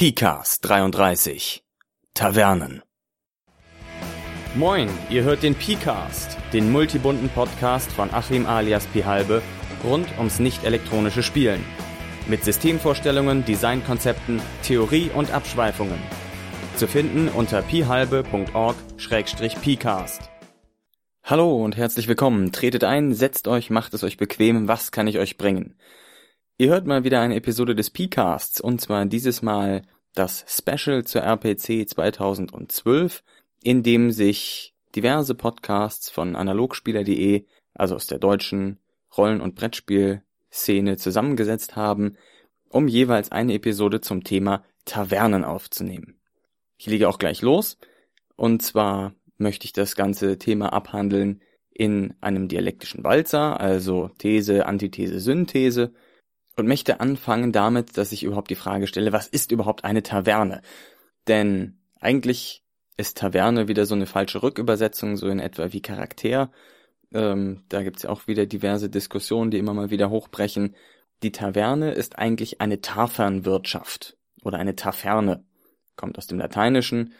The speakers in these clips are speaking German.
PCAST 33 Tavernen Moin, ihr hört den PCAST, den multibunten Podcast von Achim alias Pihalbe rund ums nicht elektronische Spielen. Mit Systemvorstellungen, Designkonzepten, Theorie und Abschweifungen. Zu finden unter pihalbe.org-pcast. Hallo und herzlich willkommen. Tretet ein, setzt euch, macht es euch bequem. Was kann ich euch bringen? Ihr hört mal wieder eine Episode des P-Casts und zwar dieses Mal das Special zur RPC 2012, in dem sich diverse Podcasts von analogspieler.de, also aus der deutschen Rollen- und Brettspielszene zusammengesetzt haben, um jeweils eine Episode zum Thema Tavernen aufzunehmen. Ich lege auch gleich los und zwar möchte ich das ganze Thema abhandeln in einem dialektischen Walzer, also These, Antithese, Synthese und möchte anfangen damit, dass ich überhaupt die Frage stelle, was ist überhaupt eine Taverne? Denn eigentlich ist Taverne wieder so eine falsche Rückübersetzung, so in etwa wie Charakter. Ähm, da gibt's ja auch wieder diverse Diskussionen, die immer mal wieder hochbrechen. Die Taverne ist eigentlich eine Tafernwirtschaft oder eine Taferne. Kommt aus dem Lateinischen.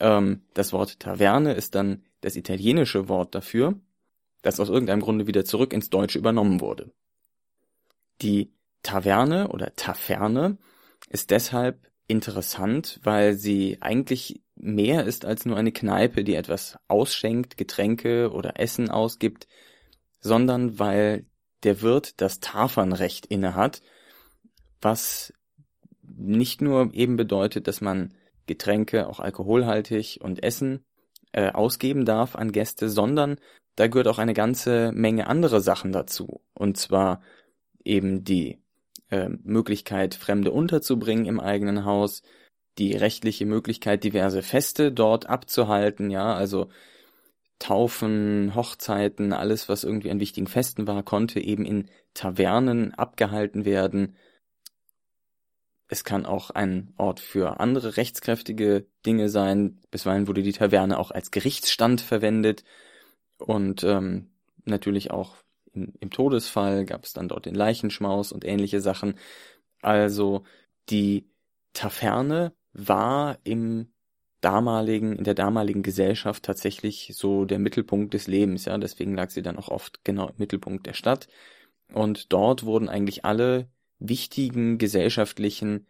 Ähm, das Wort Taverne ist dann das italienische Wort dafür, das aus irgendeinem Grunde wieder zurück ins Deutsche übernommen wurde. Die Taverne oder Taferne ist deshalb interessant, weil sie eigentlich mehr ist als nur eine Kneipe, die etwas ausschenkt, Getränke oder Essen ausgibt, sondern weil der Wirt das Tafernrecht innehat, was nicht nur eben bedeutet, dass man Getränke, auch alkoholhaltig und Essen äh, ausgeben darf an Gäste, sondern da gehört auch eine ganze Menge andere Sachen dazu. Und zwar eben die äh, Möglichkeit, Fremde unterzubringen im eigenen Haus, die rechtliche Möglichkeit, diverse Feste dort abzuhalten, ja, also Taufen, Hochzeiten, alles, was irgendwie an wichtigen Festen war, konnte eben in Tavernen abgehalten werden. Es kann auch ein Ort für andere rechtskräftige Dinge sein. Bisweilen wurde die Taverne auch als Gerichtsstand verwendet und ähm, natürlich auch im Todesfall gab es dann dort den Leichenschmaus und ähnliche Sachen. Also die Taverne war im damaligen, in der damaligen Gesellschaft tatsächlich so der Mittelpunkt des Lebens, ja. Deswegen lag sie dann auch oft genau im Mittelpunkt der Stadt. Und dort wurden eigentlich alle wichtigen gesellschaftlichen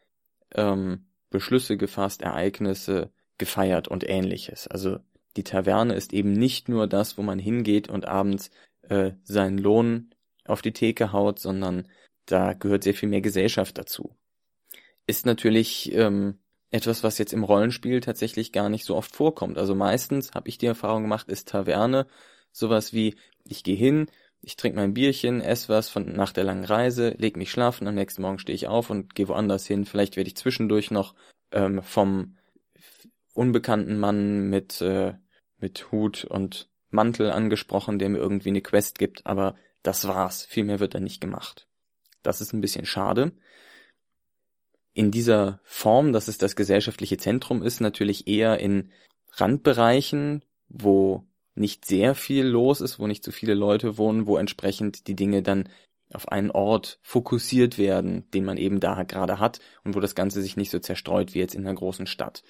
ähm, Beschlüsse gefasst, Ereignisse gefeiert und ähnliches. Also die Taverne ist eben nicht nur das, wo man hingeht und abends äh, seinen Lohn auf die Theke haut, sondern da gehört sehr viel mehr Gesellschaft dazu. Ist natürlich ähm, etwas, was jetzt im Rollenspiel tatsächlich gar nicht so oft vorkommt. Also meistens habe ich die Erfahrung gemacht, ist Taverne sowas wie, ich gehe hin, ich trinke mein Bierchen, esse was von nach der langen Reise, leg mich schlafen, am nächsten Morgen stehe ich auf und gehe woanders hin. Vielleicht werde ich zwischendurch noch ähm, vom unbekannten Mann mit äh, mit Hut und Mantel angesprochen, der mir irgendwie eine Quest gibt, aber das war's. Viel mehr wird da nicht gemacht. Das ist ein bisschen schade. In dieser Form, dass es das gesellschaftliche Zentrum ist, natürlich eher in Randbereichen, wo nicht sehr viel los ist, wo nicht so viele Leute wohnen, wo entsprechend die Dinge dann auf einen Ort fokussiert werden, den man eben da gerade hat und wo das Ganze sich nicht so zerstreut wie jetzt in einer großen Stadt.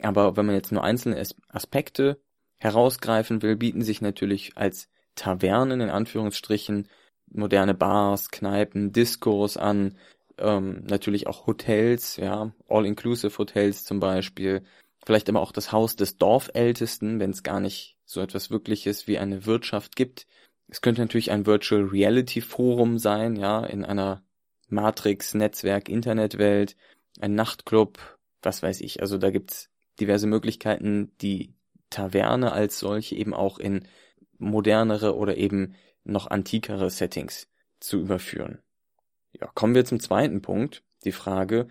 Aber wenn man jetzt nur einzelne Aspekte herausgreifen will, bieten sich natürlich als Tavernen in Anführungsstrichen moderne Bars, Kneipen, Discos an, ähm, natürlich auch Hotels, ja, All-Inclusive Hotels zum Beispiel, vielleicht aber auch das Haus des Dorfältesten, wenn es gar nicht so etwas Wirkliches wie eine Wirtschaft gibt. Es könnte natürlich ein Virtual Reality Forum sein, ja, in einer Matrix, Netzwerk, Internetwelt, ein Nachtclub, was weiß ich. Also da gibt's diverse Möglichkeiten, die Taverne als solche eben auch in modernere oder eben noch antikere Settings zu überführen. Ja, kommen wir zum zweiten Punkt, die Frage,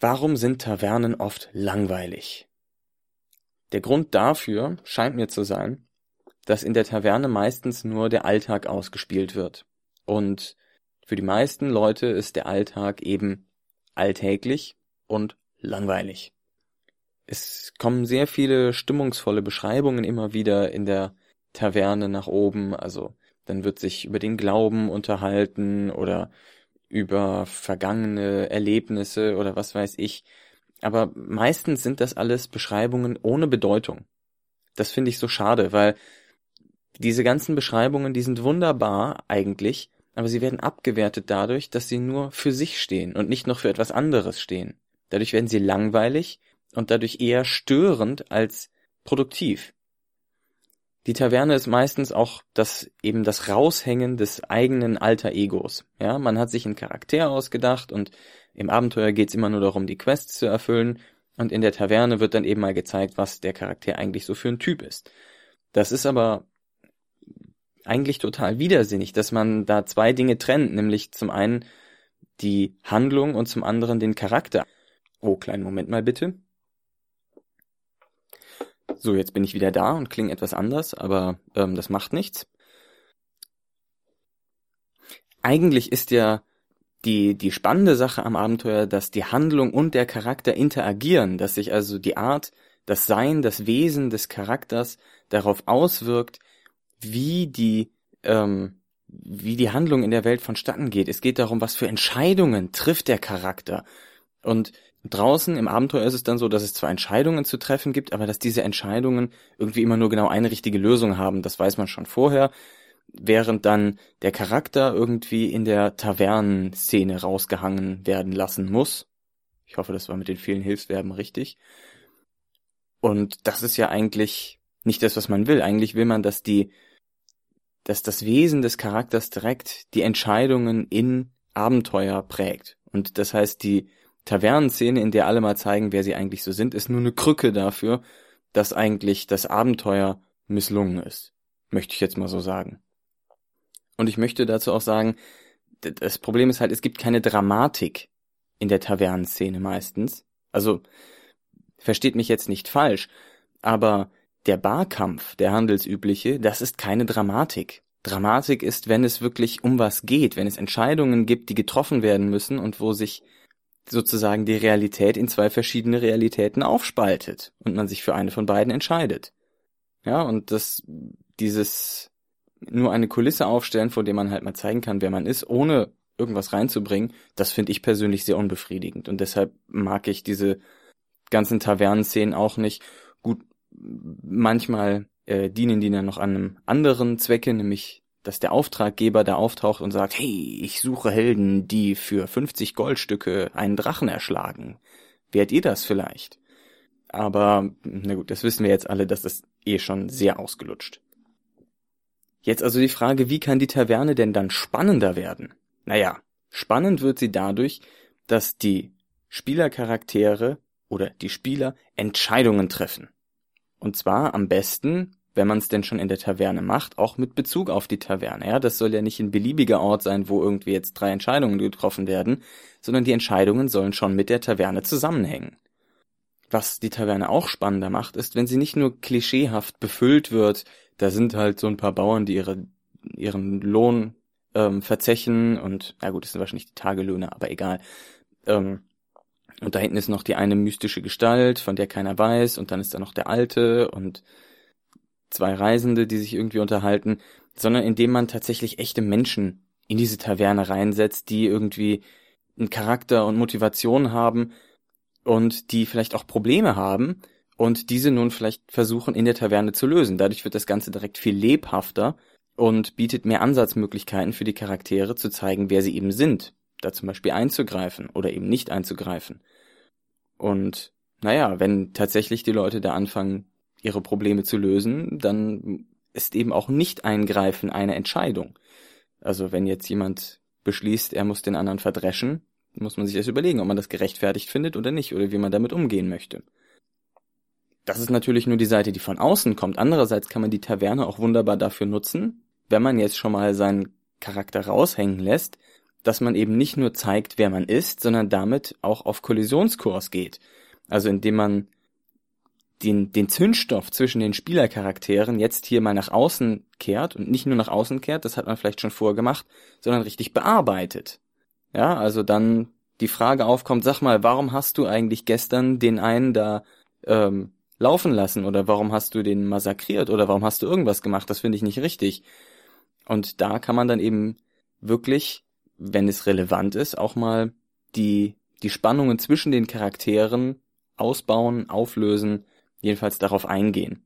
warum sind Tavernen oft langweilig? Der Grund dafür scheint mir zu sein, dass in der Taverne meistens nur der Alltag ausgespielt wird. Und für die meisten Leute ist der Alltag eben alltäglich und langweilig es kommen sehr viele stimmungsvolle Beschreibungen immer wieder in der Taverne nach oben. Also dann wird sich über den Glauben unterhalten oder über vergangene Erlebnisse oder was weiß ich. aber meistens sind das alles Beschreibungen ohne Bedeutung. Das finde ich so schade, weil diese ganzen Beschreibungen, die sind wunderbar eigentlich, aber sie werden abgewertet dadurch, dass sie nur für sich stehen und nicht noch für etwas anderes stehen. Dadurch werden sie langweilig und dadurch eher störend als produktiv. Die Taverne ist meistens auch das eben das Raushängen des eigenen alter Egos. Ja, man hat sich einen Charakter ausgedacht und im Abenteuer geht's immer nur darum, die Quests zu erfüllen und in der Taverne wird dann eben mal gezeigt, was der Charakter eigentlich so für ein Typ ist. Das ist aber eigentlich total widersinnig, dass man da zwei Dinge trennt, nämlich zum einen die Handlung und zum anderen den Charakter. Oh, kleinen Moment mal bitte. So, jetzt bin ich wieder da und klinge etwas anders, aber ähm, das macht nichts. Eigentlich ist ja die, die spannende Sache am Abenteuer, dass die Handlung und der Charakter interagieren, dass sich also die Art, das Sein, das Wesen des Charakters darauf auswirkt, wie die, ähm, wie die Handlung in der Welt vonstatten geht. Es geht darum, was für Entscheidungen trifft der Charakter. Und draußen im Abenteuer ist es dann so, dass es zwar Entscheidungen zu treffen gibt, aber dass diese Entscheidungen irgendwie immer nur genau eine richtige Lösung haben. Das weiß man schon vorher. Während dann der Charakter irgendwie in der Tavernenszene rausgehangen werden lassen muss. Ich hoffe, das war mit den vielen Hilfsverben richtig. Und das ist ja eigentlich nicht das, was man will. Eigentlich will man, dass die dass das Wesen des Charakters direkt die Entscheidungen in Abenteuer prägt. Und das heißt, die Tavernenszene, in der alle mal zeigen, wer sie eigentlich so sind, ist nur eine Krücke dafür, dass eigentlich das Abenteuer misslungen ist. Möchte ich jetzt mal so sagen. Und ich möchte dazu auch sagen, das Problem ist halt, es gibt keine Dramatik in der Tavernenszene meistens. Also, versteht mich jetzt nicht falsch, aber der Barkampf, der handelsübliche, das ist keine Dramatik. Dramatik ist, wenn es wirklich um was geht, wenn es Entscheidungen gibt, die getroffen werden müssen und wo sich sozusagen die Realität in zwei verschiedene Realitäten aufspaltet und man sich für eine von beiden entscheidet. Ja, und das, dieses nur eine Kulisse aufstellen, vor der man halt mal zeigen kann, wer man ist, ohne irgendwas reinzubringen, das finde ich persönlich sehr unbefriedigend. Und deshalb mag ich diese ganzen Tavernenszenen auch nicht. Gut, manchmal äh, dienen die dann noch an einem anderen Zwecke, nämlich dass der Auftraggeber da auftaucht und sagt, hey, ich suche Helden, die für 50 Goldstücke einen Drachen erschlagen. Wärt ihr das vielleicht? Aber, na gut, das wissen wir jetzt alle, dass das eh schon sehr ausgelutscht. Jetzt also die Frage, wie kann die Taverne denn dann spannender werden? Naja, spannend wird sie dadurch, dass die Spielercharaktere oder die Spieler Entscheidungen treffen. Und zwar am besten, wenn man es denn schon in der Taverne macht, auch mit Bezug auf die Taverne. Ja, das soll ja nicht ein beliebiger Ort sein, wo irgendwie jetzt drei Entscheidungen getroffen werden, sondern die Entscheidungen sollen schon mit der Taverne zusammenhängen. Was die Taverne auch spannender macht, ist, wenn sie nicht nur klischeehaft befüllt wird, da sind halt so ein paar Bauern, die ihre, ihren Lohn ähm, verzechen und, na gut, das sind wahrscheinlich die Tagelöhne, aber egal. Ähm, und da hinten ist noch die eine mystische Gestalt, von der keiner weiß, und dann ist da noch der Alte und zwei Reisende, die sich irgendwie unterhalten, sondern indem man tatsächlich echte Menschen in diese Taverne reinsetzt, die irgendwie einen Charakter und Motivation haben und die vielleicht auch Probleme haben und diese nun vielleicht versuchen in der Taverne zu lösen. Dadurch wird das Ganze direkt viel lebhafter und bietet mehr Ansatzmöglichkeiten für die Charaktere zu zeigen, wer sie eben sind, da zum Beispiel einzugreifen oder eben nicht einzugreifen. Und naja, wenn tatsächlich die Leute da anfangen, ihre Probleme zu lösen, dann ist eben auch Nicht-Eingreifen eine Entscheidung. Also wenn jetzt jemand beschließt, er muss den anderen verdreschen, muss man sich erst überlegen, ob man das gerechtfertigt findet oder nicht, oder wie man damit umgehen möchte. Das ist natürlich nur die Seite, die von außen kommt. Andererseits kann man die Taverne auch wunderbar dafür nutzen, wenn man jetzt schon mal seinen Charakter raushängen lässt, dass man eben nicht nur zeigt, wer man ist, sondern damit auch auf Kollisionskurs geht. Also indem man den, den Zündstoff zwischen den Spielercharakteren jetzt hier mal nach außen kehrt und nicht nur nach außen kehrt, das hat man vielleicht schon vorgemacht, sondern richtig bearbeitet. Ja, also dann die Frage aufkommt, sag mal, warum hast du eigentlich gestern den einen da ähm, laufen lassen oder warum hast du den massakriert oder warum hast du irgendwas gemacht? Das finde ich nicht richtig. Und da kann man dann eben wirklich wenn es relevant ist, auch mal die, die Spannungen zwischen den Charakteren ausbauen, auflösen, jedenfalls darauf eingehen.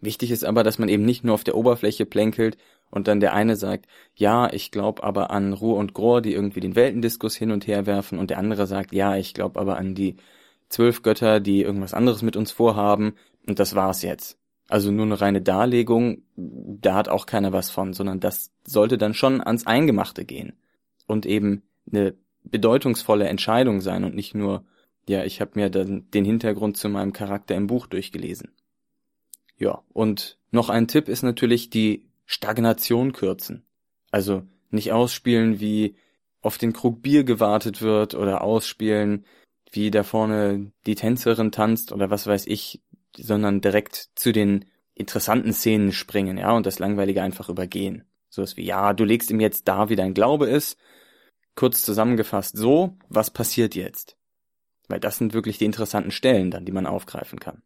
Wichtig ist aber, dass man eben nicht nur auf der Oberfläche plänkelt und dann der eine sagt, ja, ich glaube aber an Ruhr und Grohr, die irgendwie den Weltendiskus hin und her werfen und der andere sagt, ja, ich glaube aber an die zwölf Götter, die irgendwas anderes mit uns vorhaben und das war's jetzt. Also nur eine reine Darlegung, da hat auch keiner was von, sondern das sollte dann schon ans Eingemachte gehen und eben eine bedeutungsvolle Entscheidung sein und nicht nur, ja, ich habe mir dann den Hintergrund zu meinem Charakter im Buch durchgelesen. Ja, und noch ein Tipp ist natürlich die Stagnation kürzen. Also nicht ausspielen, wie auf den Krug Bier gewartet wird oder ausspielen, wie da vorne die Tänzerin tanzt oder was weiß ich, sondern direkt zu den interessanten Szenen springen, ja, und das Langweilige einfach übergehen. So ist wie, ja, du legst ihm jetzt da, wie dein Glaube ist. Kurz zusammengefasst so, was passiert jetzt? Weil das sind wirklich die interessanten Stellen dann, die man aufgreifen kann.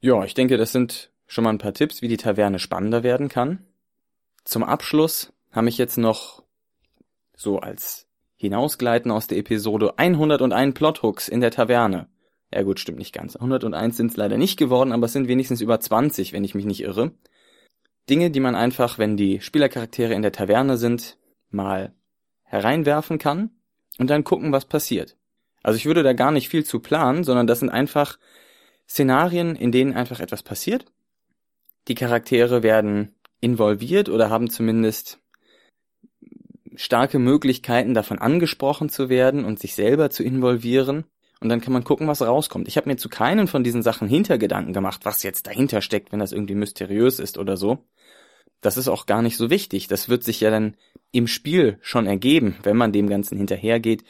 Ja, ich denke, das sind schon mal ein paar Tipps, wie die Taverne spannender werden kann. Zum Abschluss habe ich jetzt noch so als Hinausgleiten aus der Episode 101 Plothooks in der Taverne. Ja gut, stimmt nicht ganz. 101 sind es leider nicht geworden, aber es sind wenigstens über 20, wenn ich mich nicht irre. Dinge, die man einfach, wenn die Spielercharaktere in der Taverne sind, mal hereinwerfen kann und dann gucken, was passiert. Also ich würde da gar nicht viel zu planen, sondern das sind einfach Szenarien, in denen einfach etwas passiert. Die Charaktere werden involviert oder haben zumindest starke Möglichkeiten, davon angesprochen zu werden und sich selber zu involvieren. Und dann kann man gucken, was rauskommt. Ich habe mir zu keinen von diesen Sachen Hintergedanken gemacht, was jetzt dahinter steckt, wenn das irgendwie mysteriös ist oder so. Das ist auch gar nicht so wichtig. Das wird sich ja dann im Spiel schon ergeben, wenn man dem Ganzen hinterhergeht,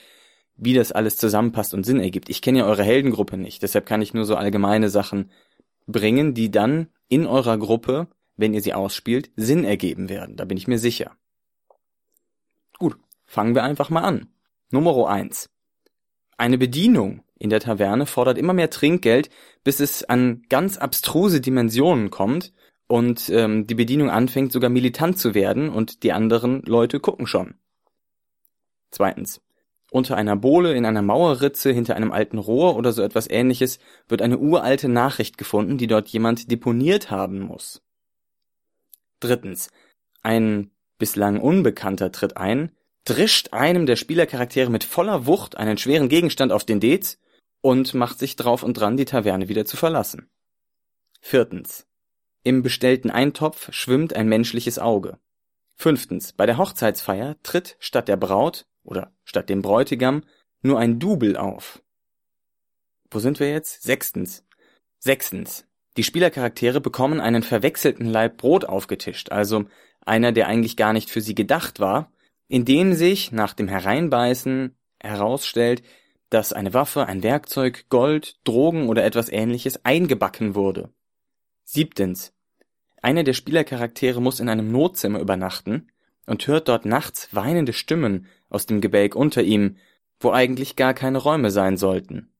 wie das alles zusammenpasst und Sinn ergibt. Ich kenne ja eure Heldengruppe nicht, deshalb kann ich nur so allgemeine Sachen bringen, die dann in eurer Gruppe, wenn ihr sie ausspielt, Sinn ergeben werden. Da bin ich mir sicher. Gut, fangen wir einfach mal an. Nummer eins: Eine Bedienung in der Taverne fordert immer mehr Trinkgeld, bis es an ganz abstruse Dimensionen kommt und ähm, die Bedienung anfängt sogar militant zu werden und die anderen Leute gucken schon. Zweitens. Unter einer Bohle in einer Mauerritze hinter einem alten Rohr oder so etwas ähnliches wird eine uralte Nachricht gefunden, die dort jemand deponiert haben muss. Drittens. Ein bislang Unbekannter tritt ein, drischt einem der Spielercharaktere mit voller Wucht einen schweren Gegenstand auf den Dez und macht sich drauf und dran, die Taverne wieder zu verlassen. Viertens. Im bestellten Eintopf schwimmt ein menschliches Auge. Fünftens. Bei der Hochzeitsfeier tritt statt der Braut oder statt dem Bräutigam nur ein Double auf. Wo sind wir jetzt? Sechstens. Sechstens. Die Spielercharaktere bekommen einen verwechselten Leib Brot aufgetischt, also einer, der eigentlich gar nicht für sie gedacht war, in dem sich nach dem Hereinbeißen herausstellt, dass eine Waffe, ein Werkzeug, Gold, Drogen oder etwas ähnliches eingebacken wurde. Siebtens. Einer der Spielercharaktere muss in einem Notzimmer übernachten und hört dort nachts weinende Stimmen aus dem Gebälk unter ihm, wo eigentlich gar keine Räume sein sollten.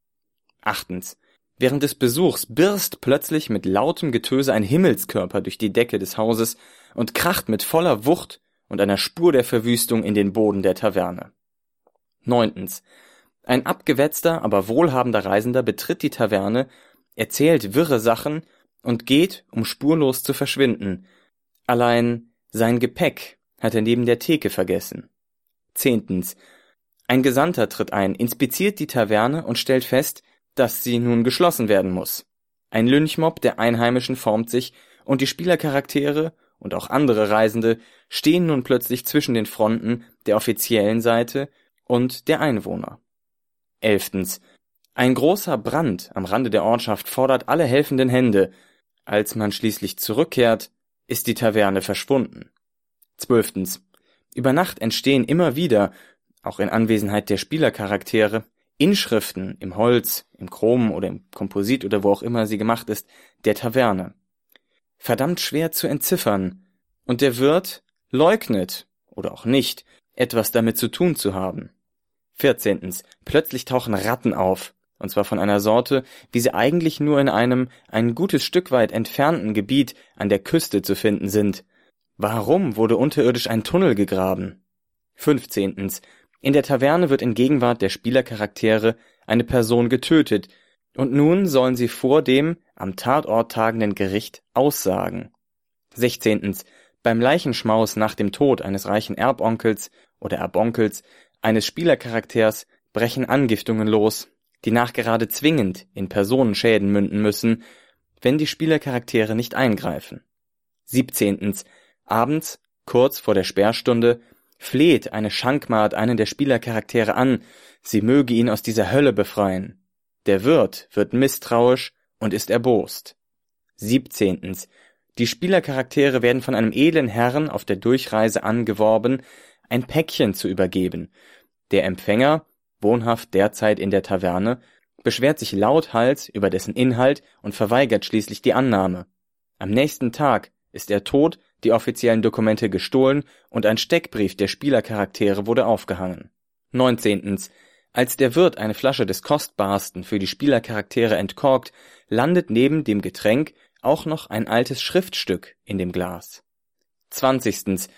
Achtens. Während des Besuchs birst plötzlich mit lautem Getöse ein Himmelskörper durch die Decke des Hauses und kracht mit voller Wucht und einer Spur der Verwüstung in den Boden der Taverne. Neuntens. Ein abgewetzter, aber wohlhabender Reisender betritt die Taverne, erzählt wirre Sachen und geht, um spurlos zu verschwinden. Allein sein Gepäck hat er neben der Theke vergessen. Zehntens. Ein Gesandter tritt ein, inspiziert die Taverne und stellt fest, dass sie nun geschlossen werden muss. Ein Lynchmob der Einheimischen formt sich und die Spielercharaktere und auch andere Reisende stehen nun plötzlich zwischen den Fronten der offiziellen Seite und der Einwohner. Elftens. Ein großer Brand am Rande der Ortschaft fordert alle helfenden Hände. Als man schließlich zurückkehrt, ist die Taverne verschwunden. Zwölftens. Über Nacht entstehen immer wieder, auch in Anwesenheit der Spielercharaktere, Inschriften im Holz, im Chrom oder im Komposit oder wo auch immer sie gemacht ist, der Taverne. Verdammt schwer zu entziffern, und der Wirt leugnet, oder auch nicht, etwas damit zu tun zu haben. Vierzehntens. Plötzlich tauchen Ratten auf, und zwar von einer Sorte, wie sie eigentlich nur in einem ein gutes Stück weit entfernten Gebiet an der Küste zu finden sind, Warum wurde unterirdisch ein Tunnel gegraben? 15. In der Taverne wird in Gegenwart der Spielercharaktere eine Person getötet, und nun sollen sie vor dem am Tatort tagenden Gericht aussagen. 16. Beim Leichenschmaus nach dem Tod eines reichen Erbonkels oder Erbonkels eines Spielercharakters brechen Angiftungen los, die nachgerade zwingend in Personenschäden münden müssen, wenn die Spielercharaktere nicht eingreifen. 17. Abends, kurz vor der Sperrstunde, fleht eine Schankmaat einen der Spielercharaktere an, sie möge ihn aus dieser Hölle befreien. Der Wirt wird misstrauisch und ist erbost. 17. Die Spielercharaktere werden von einem edlen Herrn auf der Durchreise angeworben, ein Päckchen zu übergeben. Der Empfänger, wohnhaft derzeit in der Taverne, beschwert sich lauthals über dessen Inhalt und verweigert schließlich die Annahme. Am nächsten Tag ist er tot, die offiziellen Dokumente gestohlen und ein Steckbrief der Spielercharaktere wurde aufgehangen. 19. Als der Wirt eine Flasche des Kostbarsten für die Spielercharaktere entkorkt, landet neben dem Getränk auch noch ein altes Schriftstück in dem Glas. 20.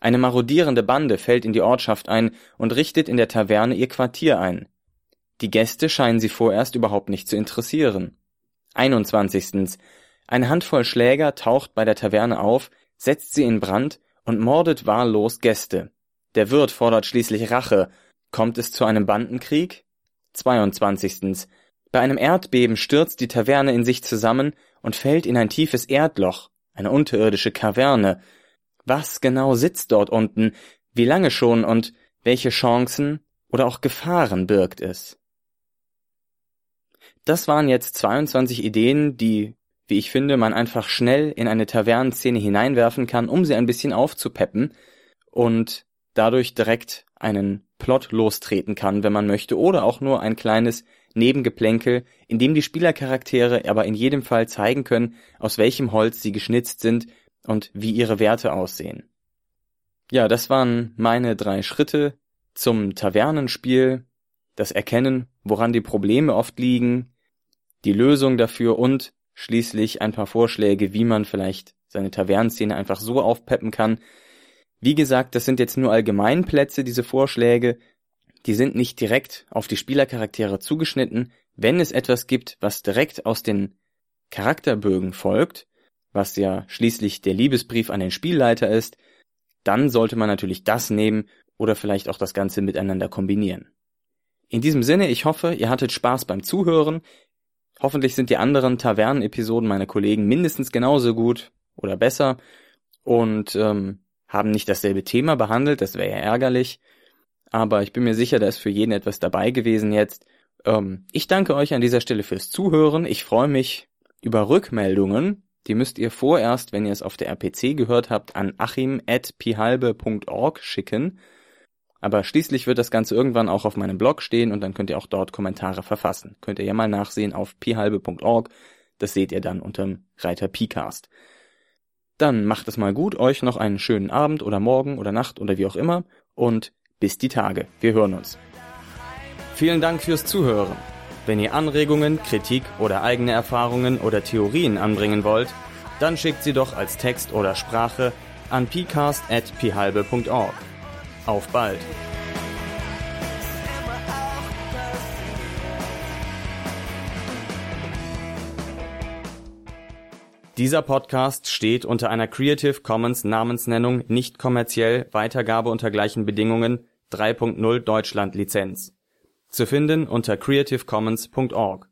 Eine marodierende Bande fällt in die Ortschaft ein und richtet in der Taverne ihr Quartier ein. Die Gäste scheinen sie vorerst überhaupt nicht zu interessieren. 21. Eine Handvoll Schläger taucht bei der Taverne auf, setzt sie in Brand und mordet wahllos Gäste. Der Wirt fordert schließlich Rache. Kommt es zu einem Bandenkrieg? 22. Bei einem Erdbeben stürzt die Taverne in sich zusammen und fällt in ein tiefes Erdloch, eine unterirdische Kaverne. Was genau sitzt dort unten, wie lange schon und welche Chancen oder auch Gefahren birgt es? Das waren jetzt 22 Ideen, die, wie ich finde, man einfach schnell in eine Tavernenszene hineinwerfen kann, um sie ein bisschen aufzupeppen und dadurch direkt einen Plot lostreten kann, wenn man möchte, oder auch nur ein kleines Nebengeplänkel, in dem die Spielercharaktere aber in jedem Fall zeigen können, aus welchem Holz sie geschnitzt sind und wie ihre Werte aussehen. Ja, das waren meine drei Schritte zum Tavernenspiel, das Erkennen, woran die Probleme oft liegen, die Lösung dafür und schließlich ein paar Vorschläge, wie man vielleicht seine Tavernenszene einfach so aufpeppen kann. Wie gesagt, das sind jetzt nur Allgemeinplätze, diese Vorschläge. Die sind nicht direkt auf die Spielercharaktere zugeschnitten. Wenn es etwas gibt, was direkt aus den Charakterbögen folgt, was ja schließlich der Liebesbrief an den Spielleiter ist, dann sollte man natürlich das nehmen oder vielleicht auch das Ganze miteinander kombinieren. In diesem Sinne, ich hoffe, ihr hattet Spaß beim Zuhören. Hoffentlich sind die anderen Tavernen-Episoden meiner Kollegen mindestens genauso gut oder besser und ähm, haben nicht dasselbe Thema behandelt, das wäre ja ärgerlich. Aber ich bin mir sicher, da ist für jeden etwas dabei gewesen jetzt. Ähm, ich danke euch an dieser Stelle fürs Zuhören. Ich freue mich über Rückmeldungen. Die müsst ihr vorerst, wenn ihr es auf der RPC gehört habt, an achim.pihalbe.org schicken. Aber schließlich wird das Ganze irgendwann auch auf meinem Blog stehen und dann könnt ihr auch dort Kommentare verfassen. Könnt ihr ja mal nachsehen auf pihalbe.org. Das seht ihr dann unterm Reiter Pcast. Dann macht es mal gut, euch noch einen schönen Abend oder Morgen oder Nacht oder wie auch immer und bis die Tage. Wir hören uns. Vielen Dank fürs Zuhören. Wenn ihr Anregungen, Kritik oder eigene Erfahrungen oder Theorien anbringen wollt, dann schickt sie doch als Text oder Sprache an pcast.phalbe.org. Auf bald! Dieser Podcast steht unter einer Creative Commons Namensnennung nicht kommerziell Weitergabe unter gleichen Bedingungen 3.0 Deutschland Lizenz. Zu finden unter creativecommons.org.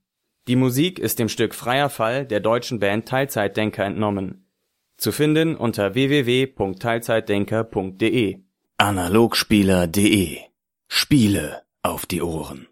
Die Musik ist dem Stück Freier Fall der deutschen Band Teilzeitdenker entnommen. Zu finden unter www.teilzeitdenker.de Analogspieler.de Spiele auf die Ohren